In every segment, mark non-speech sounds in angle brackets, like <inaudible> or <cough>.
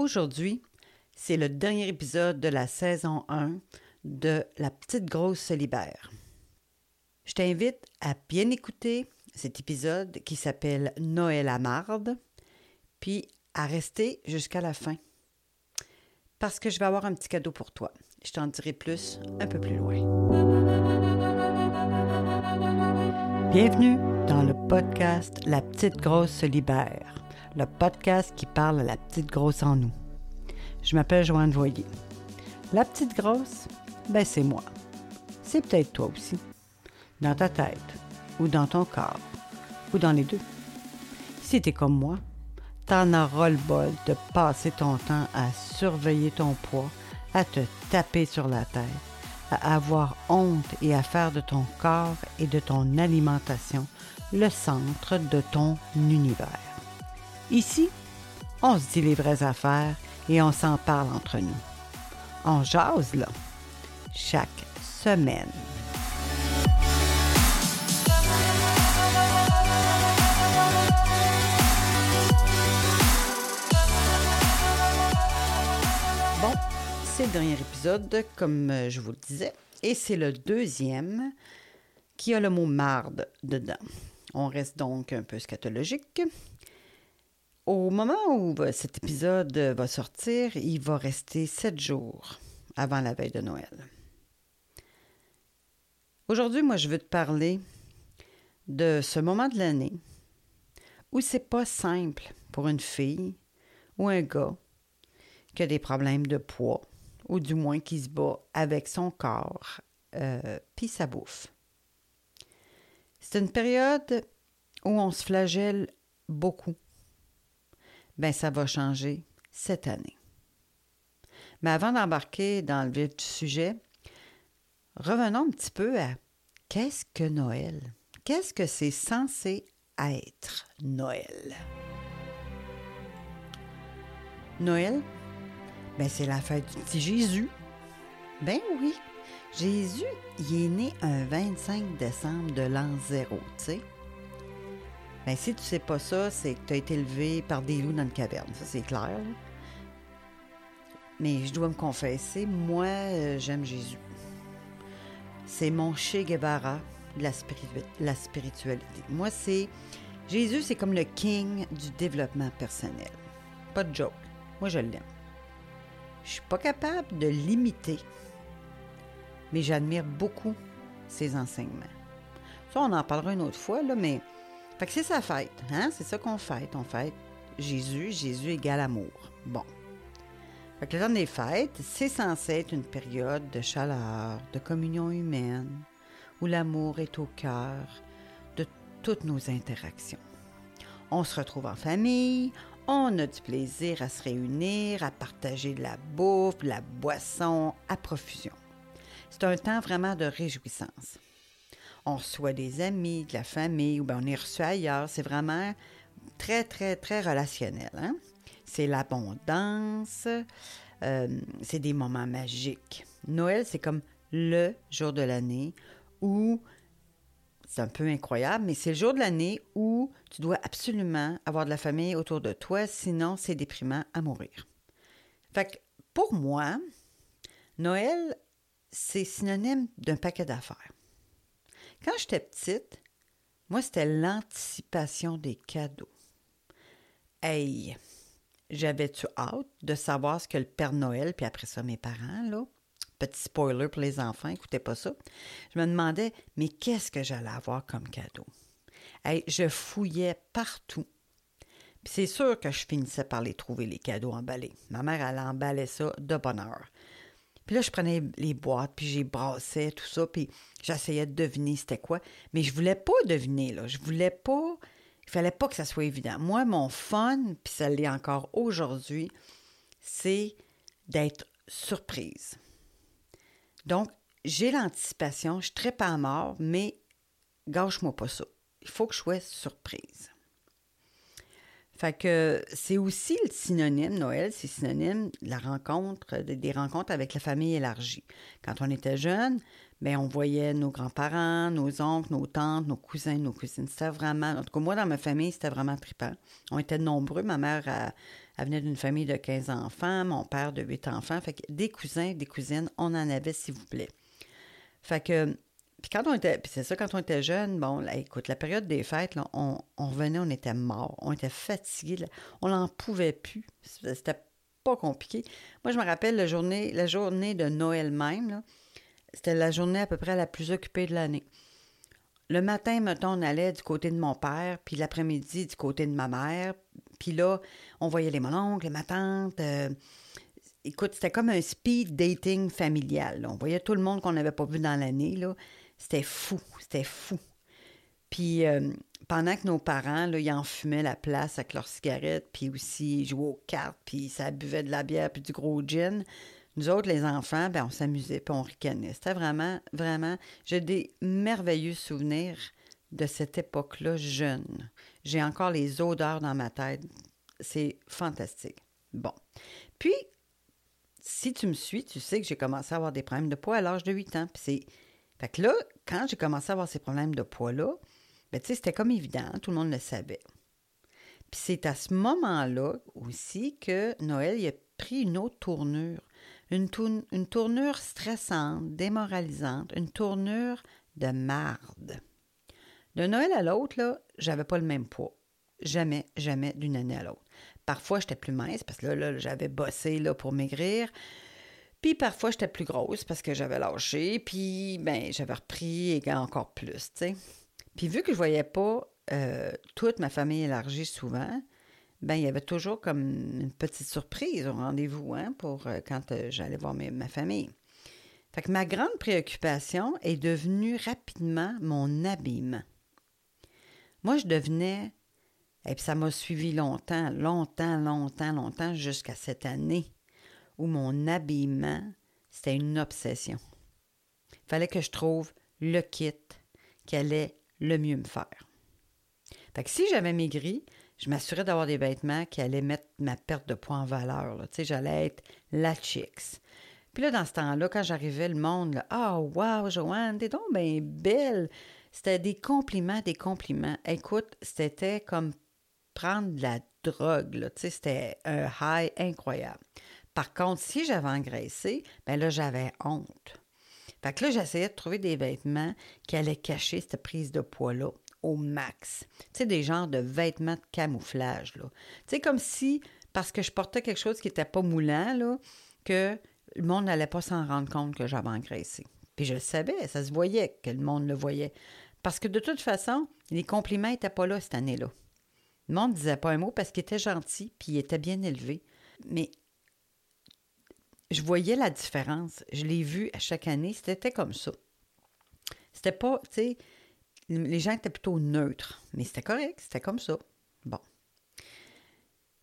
Aujourd'hui, c'est le dernier épisode de la saison 1 de La petite grosse se libère. Je t'invite à bien écouter cet épisode qui s'appelle Noël à marde, puis à rester jusqu'à la fin. Parce que je vais avoir un petit cadeau pour toi. Je t'en dirai plus un peu plus loin. Bienvenue dans le podcast La petite grosse se libère, le podcast qui parle à la petite grosse en nous. Je m'appelle Joanne Voyer. La petite grosse, ben c'est moi. C'est peut-être toi aussi. Dans ta tête, ou dans ton corps, ou dans les deux. Si t'es comme moi, t'en auras le bol de passer ton temps à surveiller ton poids, à te taper sur la tête, à avoir honte et à faire de ton corps et de ton alimentation le centre de ton univers. Ici, on se dit les vraies affaires et on s'en parle entre nous. On jase là, chaque semaine. Bon, c'est le dernier épisode, comme euh, je vous le disais, et c'est le deuxième qui a le mot marde dedans. On reste donc un peu scatologique. Au moment où euh, cet épisode va sortir, il va rester sept jours avant la veille de Noël. Aujourd'hui, moi, je veux te parler de ce moment de l'année où c'est pas simple pour une fille ou un gars qui a des problèmes de poids ou du moins qui se bat avec son corps euh, puis sa bouffe. C'est une période où on se flagelle beaucoup. Ben, ça va changer cette année. Mais avant d'embarquer dans le vif du sujet, revenons un petit peu à qu'est-ce que Noël? Qu'est-ce que c'est censé être Noël? Noël, ben c'est la fête du petit Jésus. Ben oui, Jésus, il est né un 25 décembre de l'an zéro, tu sais. Ben si tu sais pas ça, c'est que tu as été élevé par des loups dans une caverne, ça c'est clair. Mais je dois me confesser, moi, euh, j'aime Jésus. C'est mon Che Guevara de la spiritualité. Moi, c'est. Jésus, c'est comme le king du développement personnel. Pas de joke. Moi, je l'aime. Je suis pas capable de l'imiter, mais j'admire beaucoup ses enseignements. Ça, on en parlera une autre fois, là, mais. Fait que c'est sa fête, hein? C'est ça qu'on fête. On fête Jésus, Jésus égale amour. Bon. Fait que le temps des fêtes, c'est censé être une période de chaleur, de communion humaine, où l'amour est au cœur de toutes nos interactions. On se retrouve en famille, on a du plaisir à se réunir, à partager de la bouffe, de la boisson à profusion. C'est un temps vraiment de réjouissance. On reçoit des amis, de la famille, ou bien on est reçu ailleurs. C'est vraiment très, très, très relationnel. hein? C'est l'abondance, euh, c'est des moments magiques. Noël, c'est comme le jour de l'année où c'est un peu incroyable, mais c'est le jour de l'année où tu dois absolument avoir de la famille autour de toi, sinon c'est déprimant à mourir. Fait que pour moi, Noël, c'est synonyme d'un paquet d'affaires. Quand j'étais petite, moi, c'était l'anticipation des cadeaux. Hey, j'avais-tu hâte de savoir ce que le Père Noël, puis après ça, mes parents, là, petit spoiler pour les enfants, écoutez pas ça, je me demandais, mais qu'est-ce que j'allais avoir comme cadeau? Hey, je fouillais partout. Puis c'est sûr que je finissais par les trouver, les cadeaux emballés. Ma mère, elle emballait ça de bonne heure. Puis là, je prenais les boîtes, puis j'ai brassais tout ça, puis j'essayais de deviner c'était quoi. Mais je voulais pas deviner, là. Je voulais pas... Il fallait pas que ça soit évident. Moi, mon fun, puis ça l'est encore aujourd'hui, c'est d'être surprise. Donc, j'ai l'anticipation, je ne pas à mort, mais gâche-moi pas ça. Il faut que je sois surprise. Fait que c'est aussi le synonyme, Noël, c'est synonyme de la rencontre, de- des rencontres avec la famille élargie. Quand on était jeune, bien, on voyait nos grands-parents, nos oncles, nos tantes, nos cousins, nos cousines. C'était vraiment, en tout cas, moi, dans ma famille, c'était vraiment trippant. On était nombreux. Ma mère, venait d'une famille de 15 enfants, mon père de 8 enfants. Fait que des cousins, des cousines, on en avait, s'il vous plaît. Fait que puis quand on était, puis c'est ça, quand on était jeune, bon, écoute, la période des fêtes, on, revenait, on était mort, on était fatigué, on n'en pouvait plus. C'était pas compliqué. Moi, je me rappelle la journée, la journée de Noël même, c'était la journée à peu près la plus occupée de l'année. Le matin, mettons, on allait du côté de mon père, puis l'après-midi du côté de ma mère. Puis là, on voyait les mononcles, les ma tante. Euh, écoute, c'était comme un speed dating familial. On voyait tout le monde qu'on n'avait pas vu dans l'année. C'était fou, c'était fou. Puis euh, pendant que nos parents, là, ils en fumaient la place avec leurs cigarettes, puis aussi ils jouaient aux cartes, puis ça buvait de la bière, puis du gros gin, nous autres, les enfants, ben, on s'amusait, puis on ricanait. C'était vraiment, vraiment... J'ai des merveilleux souvenirs de cette époque-là jeune. J'ai encore les odeurs dans ma tête. C'est fantastique. Bon. Puis, si tu me suis, tu sais que j'ai commencé à avoir des problèmes de poids à l'âge de 8 ans. Puis c'est fait que là, quand j'ai commencé à avoir ces problèmes de poids-là, ben, c'était comme évident, tout le monde le savait. Puis c'est à ce moment-là aussi que Noël a pris une autre tournure. Une, une tournure stressante, démoralisante, une tournure de marde. De Noël à l'autre, là, j'avais pas le même poids. Jamais, jamais d'une année à l'autre. Parfois, j'étais plus mince parce que là, là j'avais bossé là, pour maigrir. Puis parfois, j'étais plus grosse parce que j'avais lâché, puis ben, j'avais repris et encore plus, tu. Puis vu que je voyais pas euh, toute ma famille élargie souvent, ben il y avait toujours comme une petite surprise au rendez-vous hein, pour euh, quand euh, j'allais voir ma famille. Fait que ma grande préoccupation est devenue rapidement mon habillement. Moi, je devenais, et puis ça m'a suivi longtemps, longtemps, longtemps, longtemps, jusqu'à cette année où mon habillement, c'était une obsession. Il fallait que je trouve le kit qui allait le mieux me faire. Fait que si j'avais maigri, je m'assurais d'avoir des vêtements qui allaient mettre ma perte de poids en valeur. J'allais être la chicks. Puis là, dans ce temps-là, quand j'arrivais, le monde, ah, oh, wow, Joanne, t'es donc bien belle. C'était des compliments, des compliments. Écoute, c'était comme prendre de la drogue, Tu c'était un high incroyable. Par contre, si j'avais engraissé, ben là, j'avais honte. Fait que là, j'essayais de trouver des vêtements qui allaient cacher cette prise de poids-là au max. Tu sais, des genres de vêtements de camouflage, là. Tu sais, comme si, parce que je portais quelque chose qui n'était pas moulant, là, que le monde n'allait pas s'en rendre compte que j'avais engraissé. Puis je le savais, ça se voyait que le monde le voyait. Parce que de toute façon, les compliments n'étaient pas là cette année-là. Le monde ne disait pas un mot parce qu'il était gentil, puis il était bien élevé. Mais je voyais la différence. Je l'ai vu à chaque année. C'était comme ça. C'était pas, tu sais, les gens étaient plutôt neutres, mais c'était correct, c'était comme ça. Bon.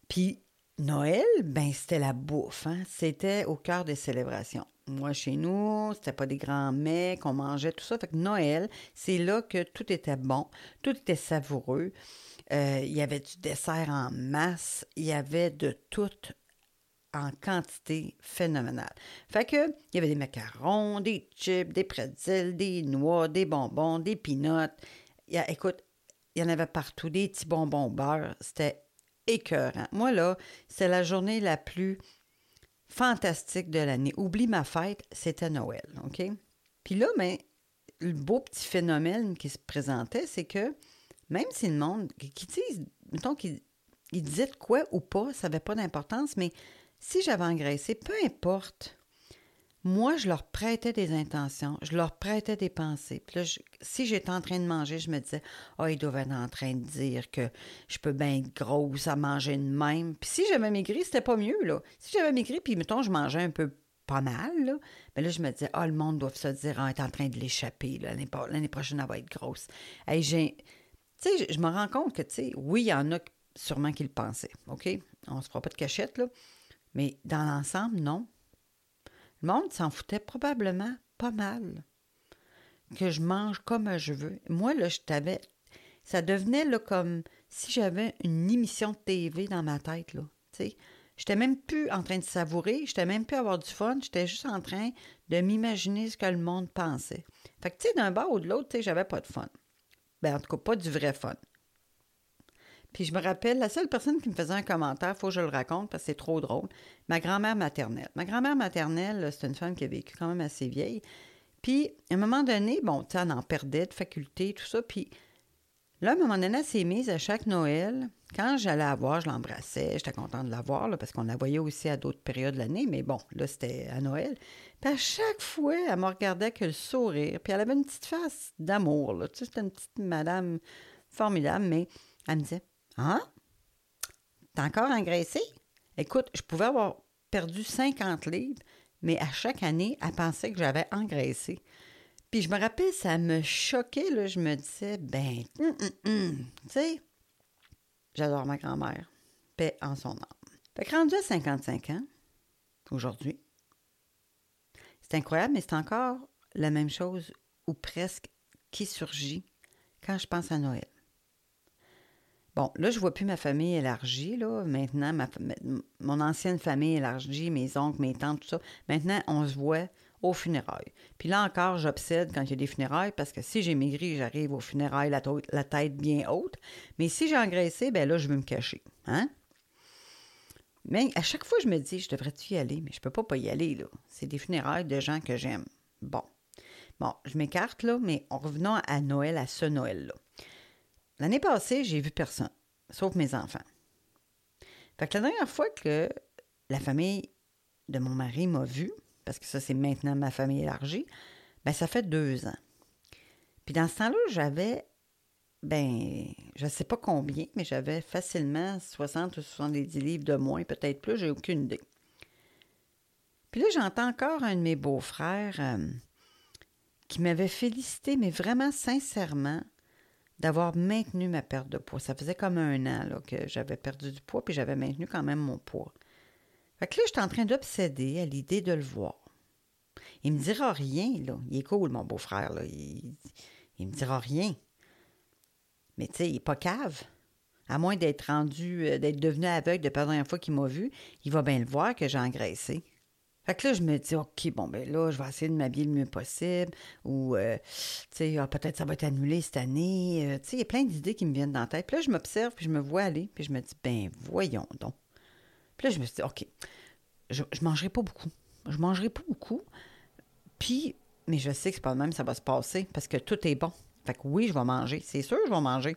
Puis Noël, ben c'était la bouffe, hein? C'était au cœur des célébrations. Moi, chez nous, c'était pas des grands mets qu'on mangeait, tout ça. Fait que Noël, c'est là que tout était bon, tout était savoureux. Euh, il y avait du dessert en masse, il y avait de tout en quantité phénoménale. Fait que, il y avait des macarons, des chips, des pretzels, des noix, des bonbons, des peanuts. Il écoute, il y en avait partout, des petits bonbons beurre. C'était écœurant. Moi, là, c'est la journée la plus fantastique de l'année. Oublie ma fête, c'était Noël, OK? Puis là, mais ben, le beau petit phénomène qui se présentait, c'est que même si le monde, qui mettons qu'ils disaient quoi ou pas, ça n'avait pas d'importance, mais si j'avais engraissé, peu importe, moi, je leur prêtais des intentions, je leur prêtais des pensées. Puis là, si j'étais en train de manger, je me disais, ah, oh, ils doivent être en train de dire que je peux bien être grosse à manger de même. Puis si j'avais maigri, c'était pas mieux, là. Si j'avais maigri, puis mettons, je mangeais un peu pas mal, là, mais là, je me disais, ah, oh, le monde doit se dire, ah, est en train de l'échapper, l'année prochaine, elle va être grosse. Et j'ai. Tu sais, je me rends compte que, tu oui, il y en a sûrement qui le pensaient, OK? On se fera pas de cachette, là. Mais dans l'ensemble, non. Le monde s'en foutait probablement pas mal. Que je mange comme je veux. Moi, là, je t'avais. Ça devenait là, comme si j'avais une émission de TV dans ma tête. Là. sais. J'étais même plus en train de savourer, j'étais même plus à avoir du fun, j'étais juste en train de m'imaginer ce que le monde pensait. Fait que, tu sais, d'un bord ou de l'autre, tu sais, j'avais pas de fun. Ben, en tout cas, pas du vrai fun. Puis je me rappelle, la seule personne qui me faisait un commentaire, faut que je le raconte parce que c'est trop drôle, ma grand-mère maternelle. Ma grand-mère maternelle, c'est une femme qui a vécu quand même assez vieille. Puis, à un moment donné, bon, tu sais, en perdait de faculté, tout ça. Puis là, à un moment donné, elle s'est mise à chaque Noël. Quand j'allais la voir, je l'embrassais. J'étais contente de la voir, parce qu'on la voyait aussi à d'autres périodes de l'année. Mais bon, là, c'était à Noël. Puis à chaque fois, elle me regardait avec le sourire. Puis elle avait une petite face d'amour. Tu sais, c'était une petite madame formidable. Mais elle me disait, « Hein? T'es encore engraissé? Écoute, je pouvais avoir perdu 50 livres, mais à chaque année, elle pensait que j'avais engraissé. Puis je me rappelle, ça me choquait, là. Je me disais, ben, hum, hum, hum. tu sais, j'adore ma grand-mère. Paix en son âme. Fait que rendu à 55 ans, aujourd'hui, c'est incroyable, mais c'est encore la même chose, ou presque, qui surgit quand je pense à Noël. Bon, là, je vois plus ma famille élargie, là. Maintenant, mon ancienne famille élargie, mes oncles, mes tantes, tout ça. Maintenant, on se voit aux funérailles. Puis là encore, j'obsède quand il y a des funérailles parce que si j'ai maigri, j'arrive aux funérailles la, tête bien haute. Mais si j'ai engraissé, ben là, je veux me cacher. Hein? Mais à chaque fois, je me dis, je devrais-tu y aller? Mais je peux pas pas y aller, là. C'est des funérailles de gens que j'aime. Bon. Bon, je m'écarte, là, mais en revenant à Noël, à ce Noël-là. L'année passée, j'ai vu personne, sauf mes enfants. Fait la dernière fois que la famille de mon mari m'a vu, parce que ça, c'est maintenant ma famille élargie, ben ça fait deux ans. Puis dans ce temps-là, j'avais, ben, je ne sais pas combien, mais j'avais facilement 60 ou 70 livres de moins, peut-être plus, j'ai aucune idée. Puis là, j'entends encore un de mes beaux-frères euh, qui m'avait félicité, mais vraiment sincèrement, d'avoir maintenu ma perte de poids. Ça faisait comme un an que j'avais perdu du poids, puis j'avais maintenu quand même mon poids. Fait que là, j'étais en train d'obséder à l'idée de le voir. Il me dira rien, là. Il est cool, mon beau-frère, là. Il, me dira rien. Mais tu sais, il n'est pas cave. À moins d'être rendu, euh, d'être devenu aveugle depuis la dernière fois qu'il m'a vu, il va bien le voir que j'ai engraissé. Fait que là, je me dis, OK, bon, ben là, je vais essayer de m'habiller le mieux possible. Ou, euh, tu sais, ah, peut-être ça va être annulé cette année. Euh, tu sais, il y a plein d'idées qui me viennent dans la tête. Puis là, je m'observe, puis je me vois aller, puis je me dis, ben voyons donc. Puis là, je me suis dit, OK, je, je mangerai pas beaucoup. Je mangerai pas beaucoup. Puis, mais je sais que c'est pas le même, ça va se passer, parce que tout est bon. Fait que oui, je vais manger. C'est sûr, je vais manger.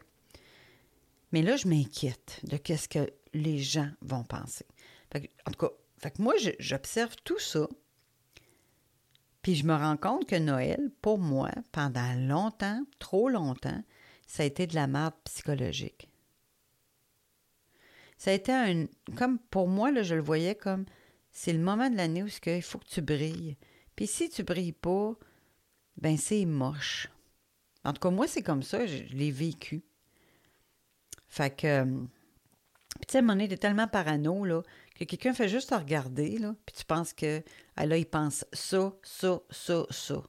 Mais là, je m'inquiète de qu'est-ce que les gens vont penser. Fait que, en tout cas, fait que moi, j'observe tout ça. Puis je me rends compte que Noël, pour moi, pendant longtemps, trop longtemps, ça a été de la merde psychologique. Ça a été un. Comme pour moi, là, je le voyais comme c'est le moment de l'année où il faut que tu brilles. Puis si tu brilles pas, ben c'est moche. En tout cas, moi, c'est comme ça, je, l'ai vécu. Fait que. Puis tu sais, mon est tellement parano, là, que quelqu'un fait juste te regarder, là, puis tu penses que, ah là, il pense ça, ça, ça, ça.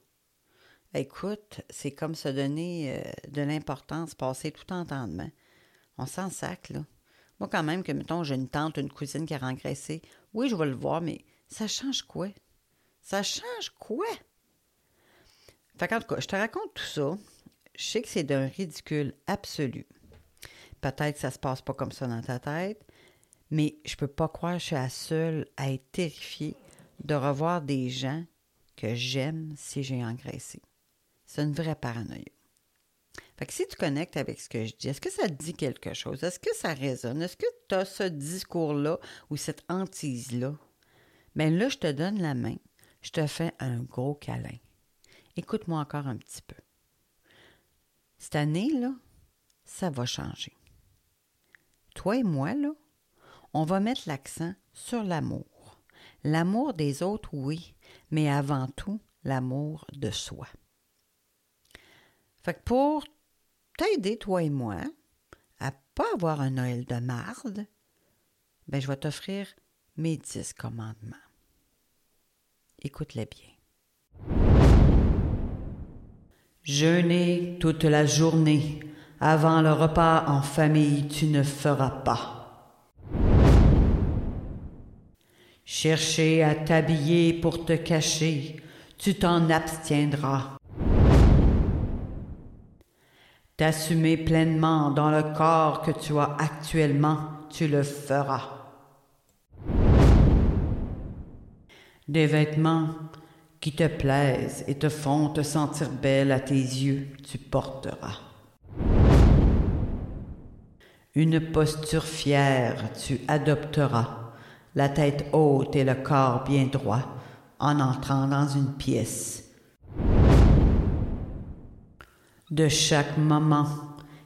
Écoute, c'est comme se donner euh, de l'importance, passer tout entendement. On s'en sac, là. Moi, quand même, que, mettons, j'ai une tante, une cousine qui a rengraissé, oui, je vais le voir, mais ça change quoi? Ça change quoi? Fait qu'en tout cas, je te raconte tout ça. Je sais que c'est d'un ridicule absolu. Peut-être que ça se passe pas comme ça dans ta tête, mais je peux pas croire que je suis la seule à être terrifiée de revoir des gens que j'aime si j'ai engraissé. C'est une vraie paranoïa. Fait si tu connectes avec ce que je dis, est-ce que ça te dit quelque chose? Est-ce que ça résonne? Est-ce que tu as ce discours-là ou cette hantise-là? Bien là, je te donne la main. Je te fais un gros câlin. Écoute-moi encore un petit peu. Cette année-là, ça va changer. Toi et moi, là, on va mettre l'accent sur l'amour. L'amour des autres, oui, mais avant tout, l'amour de soi. Fait que pour t'aider, toi et moi, à pas avoir un Noël de marde, ben je vais t'offrir mes dix commandements. Écoute-les bien. Jeûner toute la journée. Avant le repas en famille, tu ne feras pas. Chercher à t'habiller pour te cacher, tu t'en abstiendras. T'assumer pleinement dans le corps que tu as actuellement, tu le feras. Des vêtements qui te plaisent et te font te sentir belle à tes yeux, tu porteras. Une posture fière, tu adopteras, la tête haute et le corps bien droit, en entrant dans une pièce. De chaque moment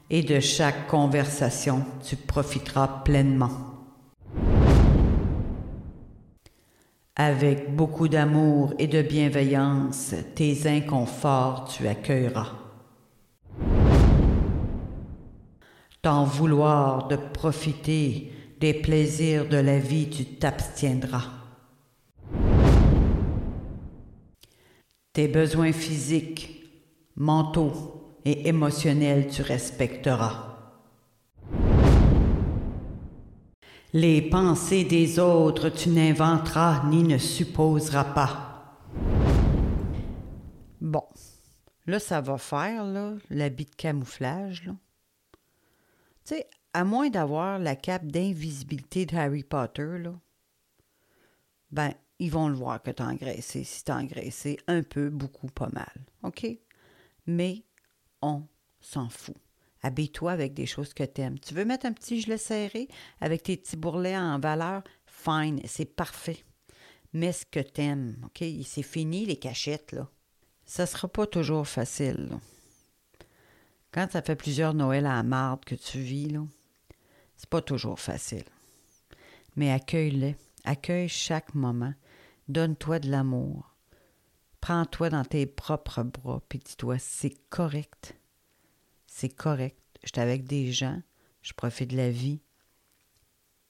et de chaque conversation, tu profiteras pleinement. Avec beaucoup d'amour et de bienveillance, tes inconforts tu accueilleras. T'en vouloir de profiter des plaisirs de la vie, tu t'abstiendras. Tes besoins physiques, mentaux et émotionnels, tu respecteras. Les pensées des autres tu n'inventeras ni ne supposeras pas. Bon, là, ça va faire, l'habit de camouflage. Tu sais, à moins d'avoir la cape d'invisibilité de Harry Potter, là, ben, ils vont le voir que t'as engraissé, si t'as engraissé un peu, beaucoup, pas mal. OK? Mais on s'en fout. Habille-toi avec des choses que tu aimes. Tu veux mettre un petit gilet serré avec tes petits bourrelets en valeur? Fine, c'est parfait. Mets ce que tu aimes, OK? C'est fini les cachettes, là. Ça sera pas toujours facile, Quand ça fait plusieurs Noëls à la marde que tu vis, là, c'est pas toujours facile. Mais accueille-les. Accueille chaque moment. Donne-toi de l'amour. Prends-toi dans tes propres bras, puis dis-toi, c'est correct c'est correct. Je suis avec des gens, je profite de la vie,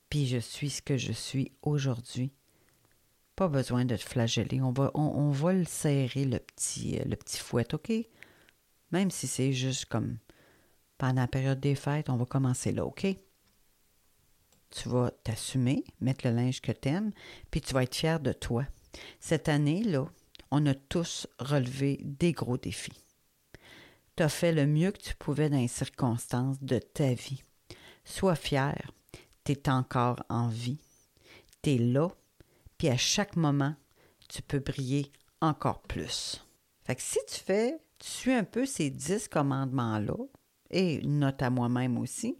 puis je suis ce que je suis aujourd'hui. Pas besoin de te flageller. On va, on, va le serrer, le petit, euh, le petit fouet, OK? Même si c'est juste comme pendant la période des fêtes, on va commencer là, OK? Tu vas t'assumer, mettre le linge que tu aimes, puis tu vas être fier de toi. Cette année, là, on a tous relevé des gros défis tu as fait le mieux que tu pouvais dans les circonstances de ta vie. Sois fier, tu es encore en vie. Tu es là, puis à chaque moment, tu peux briller encore plus. Fait que si tu fais, tu suis un peu ces dix commandements-là, et note à moi-même aussi,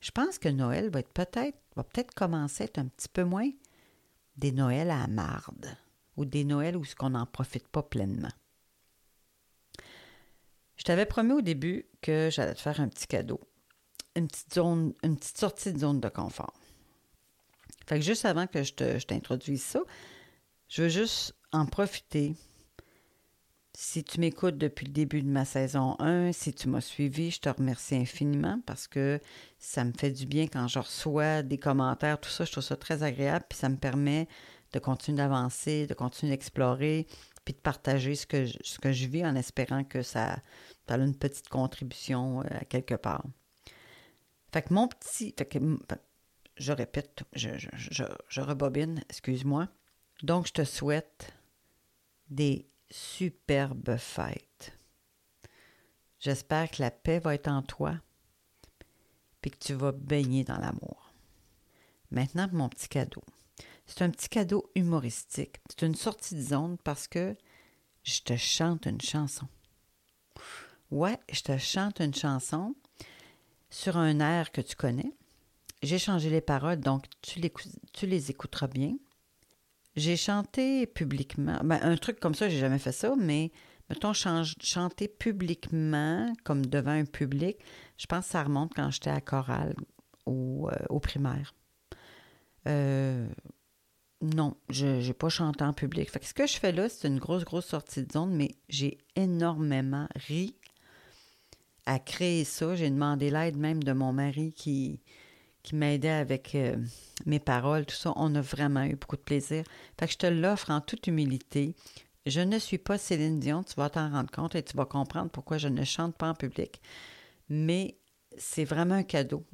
je pense que Noël va être peut-être, va peut-être commencer à être un petit peu moins des Noëls à marde, ou des Noëls où on n'en profite pas pleinement. Je t'avais promis au début que j'allais te faire un petit cadeau. Une petite zone, une petite sortie de zone de confort. Fait que juste avant que je t'introduise ça, je veux juste en profiter. Si tu m'écoutes depuis le début de ma saison 1, si tu m'as suivi, je te remercie infiniment parce que ça me fait du bien quand je reçois des commentaires, tout ça, je trouve ça très agréable, puis ça me permet de continuer d'avancer, de continuer d'explorer, puis de partager ce que, je, vis en espérant que ça, ça a une petite contribution euh, à quelque part. Fait que mon petit. je répète, je, je, je rebobine, excuse-moi. Donc, je te souhaite des superbes fêtes. J'espère que la paix va être en toi, puis que tu vas baigner dans l'amour. Maintenant, mon petit cadeau. C'est un petit cadeau humoristique. C'est une sortie de zone parce que je te chante une chanson. Ouais, je te chante une chanson sur un air que tu connais. J'ai changé les paroles, donc tu, tu les écouteras bien. J'ai chanté publiquement. Ben, un truc comme ça, j'ai jamais fait ça, mais mettons, chanter publiquement, comme devant un public, je pense que ça remonte quand j'étais à chorale au, euh, au primaire. Euh, non, je n'ai pas chanté en public. Fait ce que je fais là, c'est une grosse, grosse sortie de zone, mais j'ai énormément ri à créer ça. J'ai demandé l'aide même de mon mari qui, qui m'aidait avec euh, mes paroles, tout ça. On a vraiment eu beaucoup de plaisir. Fait que je te l'offre en toute humilité. Je ne suis pas Céline Dion, tu vas t'en rendre compte et tu vas comprendre pourquoi je ne chante pas en public. Mais c'est vraiment un cadeau.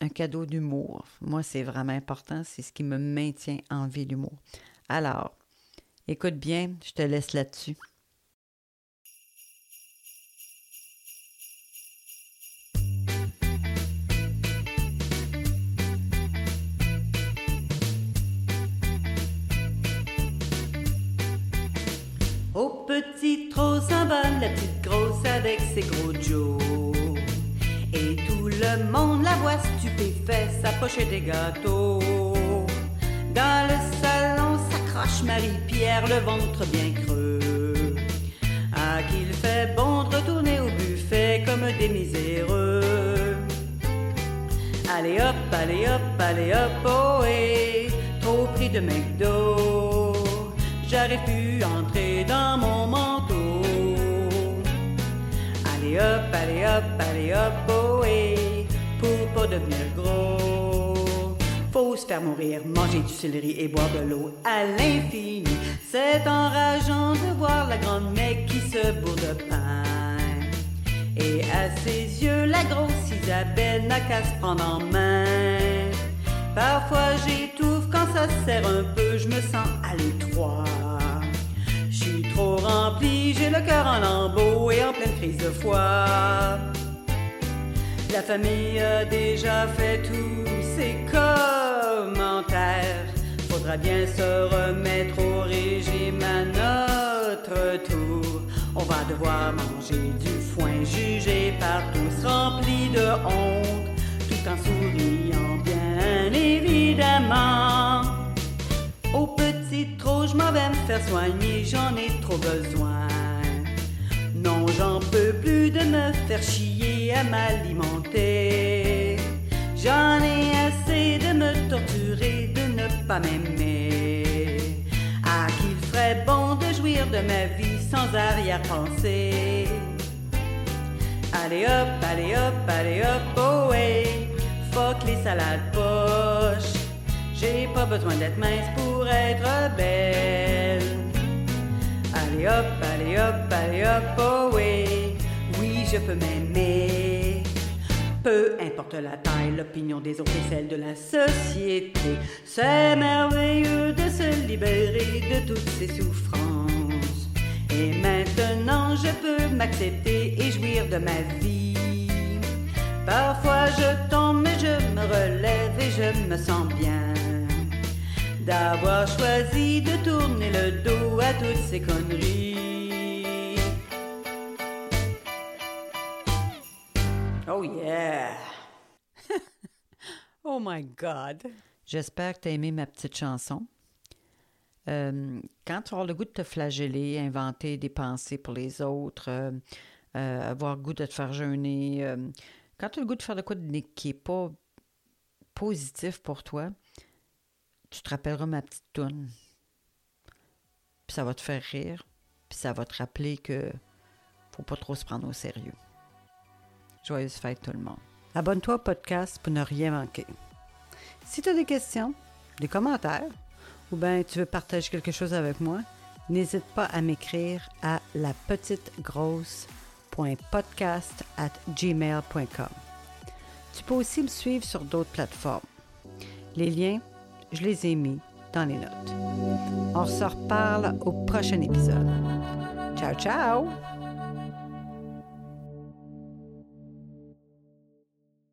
un cadeau d'humour. Moi, c'est vraiment important. C'est ce qui me maintient en vie, l'humour. Alors, écoute bien, je te laisse là-dessus. Au petit trop s'envole la petite grosse avec ses gros Joe. Et tout le monde la voit stupéfait s'approcher des gâteaux. Dans le salon s'accroche Marie-Pierre, le ventre bien creux. Ah, qu'il fait bon de retourner au buffet comme des miséreux. Allez hop, allez hop, allez hop, oh et trop pris de McDo. J'aurais pu entrer manteau. Allez hop, allez hop, allez hop, oh et pour pas devenir gros. Faut se faire mourir, manger du céleri et boire de l'eau à l'infini. C'est enrageant de voir la grande mec qui se bourre de pain. Et à ses yeux, la grosse Isabelle n'a qu'à se prendre en main. Parfois j'étouffe quand ça serre un peu, je me sens à l'étroit. Trop rempli, j'ai le cœur en lambeaux et en pleine crise de foi. La famille a déjà fait tous ses commentaires. Faudra bien se remettre au régime à notre tour. On va devoir manger du foin jugé par tous, rempli de honte, tout en souriant bien évidemment. Faire soigner, j'en ai trop besoin. Non, j'en peux plus de me faire chier à m'alimenter. J'en ai assez de me torturer, de ne pas m'aimer. Ah, qu'il ferait bon de jouir de ma vie sans arrière-pensée? Allez hop, allez hop, allez hop, oh hey, fuck les salades poches. J'ai pas besoin d'être mince pour être belle. Allez hop, allez hop, allez hop, oh oui, oui je peux m'aimer. Peu importe la taille, l'opinion des autres et celle de la société, c'est merveilleux de se libérer de toutes ces souffrances. Et maintenant je peux m'accepter et jouir de ma vie. Parfois je tombe mais je me relève et je me sens bien d'avoir choisi de tourner le dos à toutes ces conneries. Oh yeah! <laughs> oh my God! J'espère que tu as aimé ma petite chanson. Euh, quand tu auras le goût de te flageller, inventer des pensées pour les autres, euh, euh, avoir le goût de te faire jeûner, euh, quand tu as le goût de faire de quoi de, qui n'est pas positif pour toi, tu te rappelleras ma petite toune. Puis ça va te faire rire, puis ça va te rappeler que faut pas trop se prendre au sérieux. Joyeuse fête tout le monde. Abonne-toi au podcast pour ne rien manquer. Si tu as des questions, des commentaires, ou bien tu veux partager quelque chose avec moi, n'hésite pas à m'écrire à lapetitegrosse.podcast at gmail.com. Tu peux aussi me suivre sur d'autres plateformes. Les liens, je les ai mis dans les notes. On se reparle au prochain épisode. Ciao, ciao!